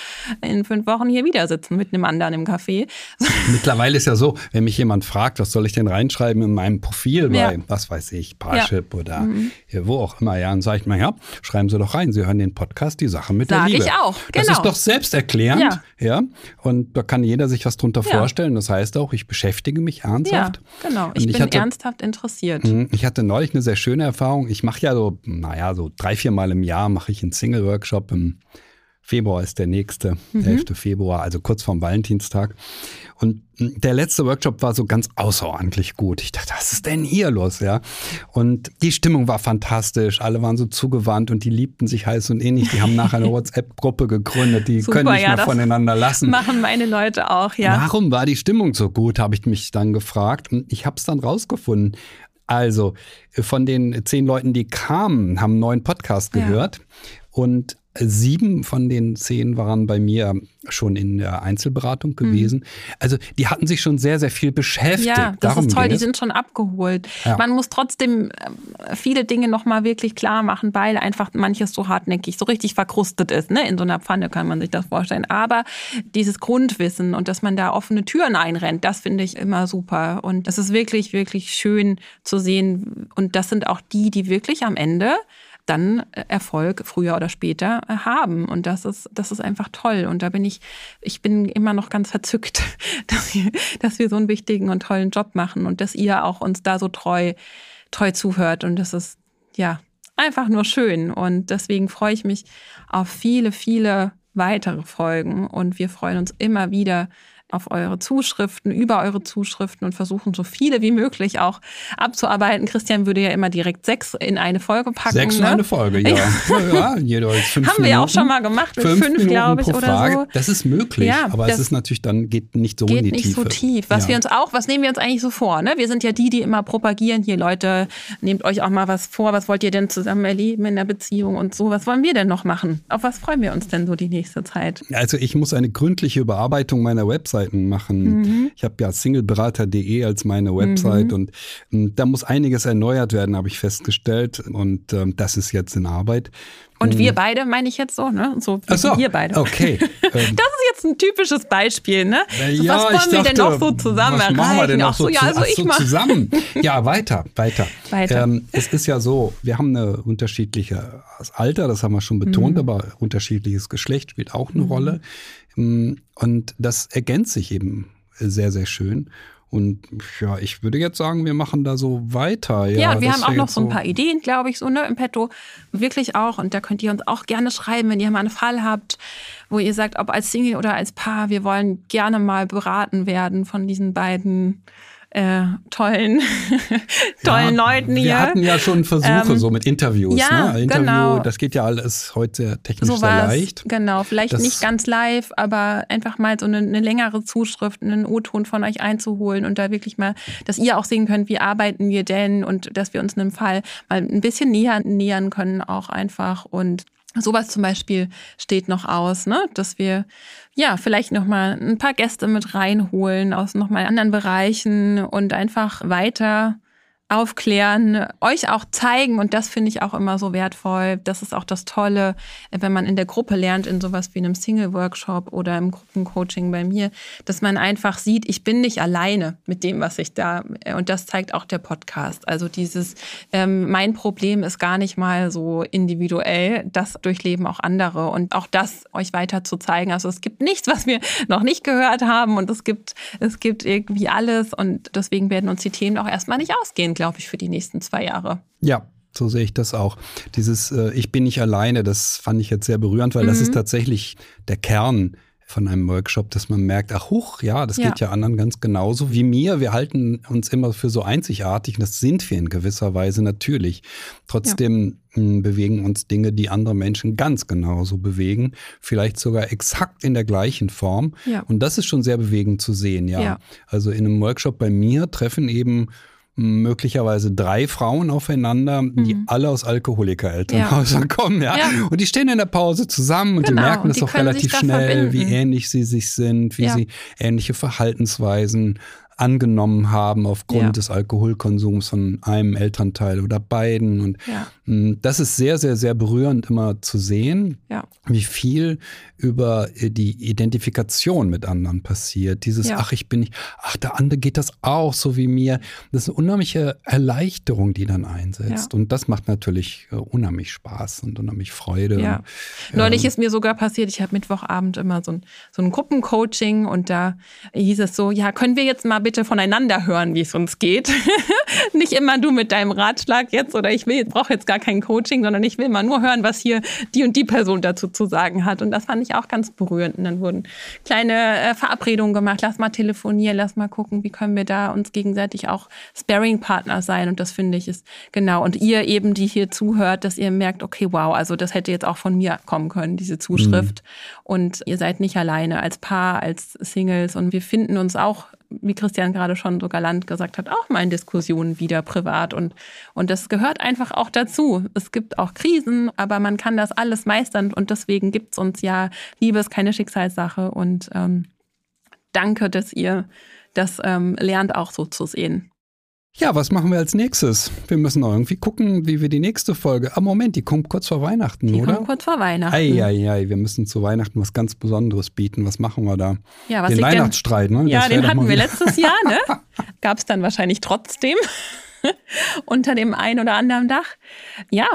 in fünf Wochen hier wieder sitzen mit einem anderen im Café. Mittlerweile ist ja so, wenn mich jemand fragt, was soll ich denn reinschreiben in meinem Profil bei, ja. was weiß ich, Parship ja. oder mhm. wo auch immer, ja, und sage ich mal, ja, schreiben Sie doch rein, Sie hören den Podcast, die Sache mit Sag der Liebe. ich auch, genau. Das ist doch selbsterklärend, ja. ja, und da kann jeder sich was drunter vorstellen. Das heißt auch, ich beschäftige mich ernsthaft. Ja, genau, ich, ich bin hatte, ernsthaft interessiert. Mhm, ich hatte neulich eine sehr schöne Erfahrung. Ich mache ja so, naja, so drei, vier Mal im Jahr mache ich einen Single-Workshop im Februar ist der nächste, mhm. der 11. Februar, also kurz vorm Valentinstag. Und der letzte Workshop war so ganz außerordentlich gut. Ich dachte, was ist denn hier los, ja? Und die Stimmung war fantastisch. Alle waren so zugewandt und die liebten sich heiß und ähnlich. Die haben nachher eine WhatsApp-Gruppe gegründet. Die Super, können nicht ja, mehr voneinander lassen. Machen meine Leute auch, ja. Warum war die Stimmung so gut, habe ich mich dann gefragt. Und ich habe es dann rausgefunden Also, von den zehn Leuten, die kamen, haben einen neuen Podcast gehört. Ja. Und Sieben von den zehn waren bei mir schon in der Einzelberatung gewesen. Mhm. Also die hatten sich schon sehr, sehr viel beschäftigt. Ja, das Darum ist toll, die sind schon abgeholt. Ja. Man muss trotzdem äh, viele Dinge nochmal wirklich klar machen, weil einfach manches so hartnäckig, so richtig verkrustet ist. Ne? In so einer Pfanne kann man sich das vorstellen. Aber dieses Grundwissen und dass man da offene Türen einrennt, das finde ich immer super. Und das ist wirklich, wirklich schön zu sehen. Und das sind auch die, die wirklich am Ende dann äh, Erfolg früher oder später äh, haben. Und das ist, das ist einfach toll. Und da bin ich, ich bin immer noch ganz verzückt, dass wir, dass wir so einen wichtigen und tollen Job machen und dass ihr auch uns da so treu, treu zuhört. Und das ist, ja, einfach nur schön. Und deswegen freue ich mich auf viele, viele weitere Folgen. Und wir freuen uns immer wieder, auf eure Zuschriften, über eure Zuschriften und versuchen so viele wie möglich auch abzuarbeiten. Christian würde ja immer direkt sechs in eine Folge packen. Sechs in ne? eine Folge, ja. ja, ja fünf Haben wir ja auch schon mal gemacht mit fünf, fünf glaube ich, oder Frage. so. Das ist möglich, ja, aber es ist natürlich dann, geht nicht so geht in die nicht Tiefe. so tief. Was ja. wir uns auch, was nehmen wir uns eigentlich so vor? Ne? Wir sind ja die, die immer propagieren, hier Leute, nehmt euch auch mal was vor, was wollt ihr denn zusammen erleben in der Beziehung und so. Was wollen wir denn noch machen? Auf was freuen wir uns denn so die nächste Zeit? Also ich muss eine gründliche Überarbeitung meiner Webseiten machen. Mhm. Ich habe ja singleberater.de als meine Website mhm. und, und, ähm, da muss einiges erneuert werden, habe ich festgestellt. Und ähm, das ist jetzt in Arbeit. Und wir mhm. beide meine ich jetzt so, ne? So wie so, wir beide. Okay. das ist jetzt ein typisches Beispiel, ne? So, ja, was wollen wir dachte, denn noch so zusammen was? Machen wir denn noch so, so, ja, also ich so zusammen. Ja, weiter, weiter. weiter. Ähm, es ist ja so, wir haben eine unterschiedliche Alter, das haben wir schon betont, mhm. aber unterschiedliches Geschlecht spielt auch eine mhm. Rolle. Mm, und das ergänzt sich eben sehr, sehr schön. Und ja, ich würde jetzt sagen, wir machen da so weiter. Ja, ja wir haben auch noch so ein paar Ideen, glaube ich, so ne, im Petto. Wirklich auch. Und da könnt ihr uns auch gerne schreiben, wenn ihr mal einen Fall habt, wo ihr sagt, ob als Single oder als Paar, wir wollen gerne mal beraten werden von diesen beiden äh, tollen, tollen ja, Leuten hier. Wir hatten ja schon Versuche ähm, so mit Interviews. Ja, ne? Interview, genau. Das geht ja alles heute sehr technisch so sehr leicht. Genau, vielleicht das, nicht ganz live, aber einfach mal so eine, eine längere Zuschrift, einen O-Ton von euch einzuholen und da wirklich mal, dass ihr auch sehen könnt, wie arbeiten wir denn und dass wir uns einem Fall mal ein bisschen näher nähern können auch einfach und Sowas zum Beispiel steht noch aus, ne? dass wir ja vielleicht noch mal ein paar Gäste mit reinholen aus noch mal anderen Bereichen und einfach weiter aufklären, euch auch zeigen und das finde ich auch immer so wertvoll. Das ist auch das Tolle, wenn man in der Gruppe lernt, in sowas wie einem Single-Workshop oder im Gruppencoaching bei mir, dass man einfach sieht, ich bin nicht alleine mit dem, was ich da und das zeigt auch der Podcast. Also dieses, ähm, mein Problem ist gar nicht mal so individuell, das durchleben auch andere und auch das euch weiter zu zeigen. Also es gibt nichts, was wir noch nicht gehört haben und es gibt, es gibt irgendwie alles und deswegen werden uns die Themen auch erstmal nicht ausgehen, glaube ich, für die nächsten zwei Jahre. Ja, so sehe ich das auch. Dieses äh, Ich bin nicht alleine, das fand ich jetzt sehr berührend, weil mhm. das ist tatsächlich der Kern von einem Workshop, dass man merkt, ach huch, ja, das ja. geht ja anderen ganz genauso wie mir. Wir halten uns immer für so einzigartig und das sind wir in gewisser Weise natürlich. Trotzdem ja. Hm, bewegen uns Dinge, die andere Menschen ganz genauso bewegen, vielleicht sogar exakt in der gleichen Form. Ja. Und das ist schon sehr bewegend zu sehen, ja. Also in einem Workshop bei mir treffen eben möglicherweise drei Frauen aufeinander, die mhm. alle aus Alkoholiker-Elternhäusern ja. kommen, ja? ja? Und die stehen in der Pause zusammen und genau. die merken es auch relativ schnell, wie ähnlich sie sich sind, wie ja. sie ähnliche Verhaltensweisen angenommen haben aufgrund ja. des Alkoholkonsums von einem Elternteil oder beiden. Und ja. Hm, das ist sehr, sehr, sehr berührend immer zu sehen, ja. wie viel über äh, die Identifikation mit anderen passiert. Dieses, ach, ich bin nicht, ach, der andere geht das auch so wie mir. Das ist eine unheimliche Erleichterung, die dann einsetzt. Und das macht natürlich äh, unheimlich Spaß und unheimlich Freude. Und, Neulich ähm, ist mir sogar passiert, ich habe Mittwochabend immer so ein, so ein Gruppencoaching und da hieß es so, ja, können wir jetzt mal bitte voneinander hören, wie es uns geht. Nicht immer du mit deinem Ratschlag jetzt oder ich will, brauche jetzt gar kein Coaching, sondern ich will mal nur hören, was hier die und die Person dazu zu sagen hat. Und das fand ich auch ganz berührend. Und dann wurden kleine äh, Verabredungen gemacht. Lass mal telefonieren, lass mal gucken, wie können wir da uns gegenseitig auch Sparing-Partner sein. Und das finde ich ist genau. Und ihr eben, die hier zuhört, dass ihr merkt, okay, wow, also das hätte jetzt auch von mir kommen können, diese Zuschrift. Mhm. Und ihr seid nicht alleine als Paar, als Singles. Und wir finden uns auch wie Christian gerade schon so galant gesagt hat, auch mal in Diskussionen wieder privat. Und, und das gehört einfach auch dazu. Es gibt auch Krisen, aber man kann das alles meistern. Und deswegen gibt es uns ja, Liebe ist keine Schicksalssache. Und ähm, danke, dass ihr das ähm, lernt auch so zu sehen. Ja, was machen wir als nächstes? Wir müssen noch irgendwie gucken, wie wir die nächste Folge. Ah, Moment, die kommt kurz vor Weihnachten, die oder? Die kommt kurz vor Weihnachten. Eieiei, wir müssen zu Weihnachten was ganz Besonderes bieten. Was machen wir da? Ja, was den Weihnachtsstreit, denn? ne? Ja, den hatten wir letztes Jahr, ne? Gab es dann wahrscheinlich trotzdem unter dem ein oder anderen Dach. Ja,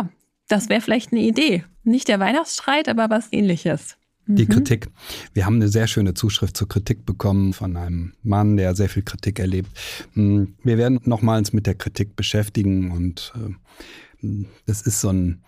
das wäre vielleicht eine Idee. Nicht der Weihnachtsstreit, aber was ähnliches die mhm. Kritik. Wir haben eine sehr schöne Zuschrift zur Kritik bekommen von einem Mann, der sehr viel Kritik erlebt. Hm, wir werden nochmals mit der Kritik beschäftigen und äh, das ist so ein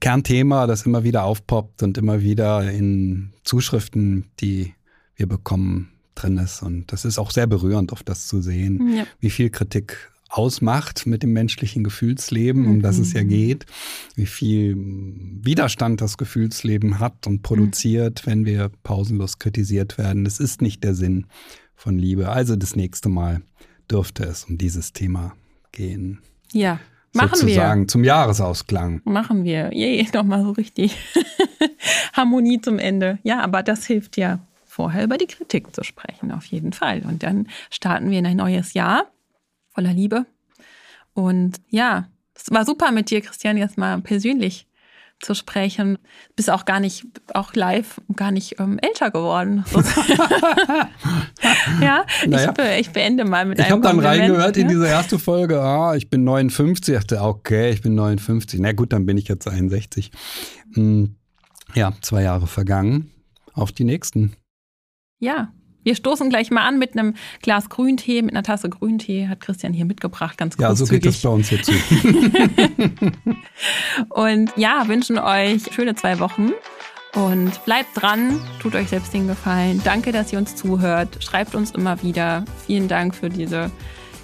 Kernthema, das immer wieder aufpoppt und immer wieder in Zuschriften, die wir bekommen, drin ist. Und das ist auch sehr berührend, auf das zu sehen, ja. wie viel Kritik ausmacht mit dem menschlichen Gefühlsleben, um das es ja mhm. geht, wie viel Widerstand das Gefühlsleben hat und produziert, mhm. wenn wir pausenlos kritisiert werden. Es ist nicht der Sinn von Liebe. Also das nächste Mal dürfte es um dieses Thema gehen. Ja. Machen sozusagen wir. zum Jahresausklang. Machen wir. Je, nochmal so richtig. Harmonie zum Ende. Ja, aber das hilft ja, vorher über die Kritik zu sprechen, auf jeden Fall. Und dann starten wir in ein neues Jahr voller Liebe. Und ja, es war super mit dir, Christian, jetzt mal persönlich zu sprechen. Bist auch gar nicht, auch live, gar nicht ähm, älter geworden. ja, naja. ich, be, ich, beende mal mit ich einem Ich habe dann reingehört ja? in diese erste Folge, ah, ich bin 59. Ich dachte, okay, ich bin 59. Na gut, dann bin ich jetzt 61. Hm, ja, zwei Jahre vergangen. Auf die nächsten. Ja, wir stoßen gleich mal an mit einem Glas Grüntee, mit einer Tasse Grüntee, hat Christian hier mitgebracht, ganz großzügig. Ja, so geht das bei uns jetzt. und ja, wünschen euch schöne zwei Wochen. Und bleibt dran, tut euch selbst den Gefallen. Danke, dass ihr uns zuhört. Schreibt uns immer wieder. Vielen Dank für diese,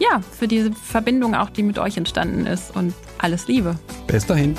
ja, für diese Verbindung auch, die mit euch entstanden ist. Und alles Liebe. Bis dahin.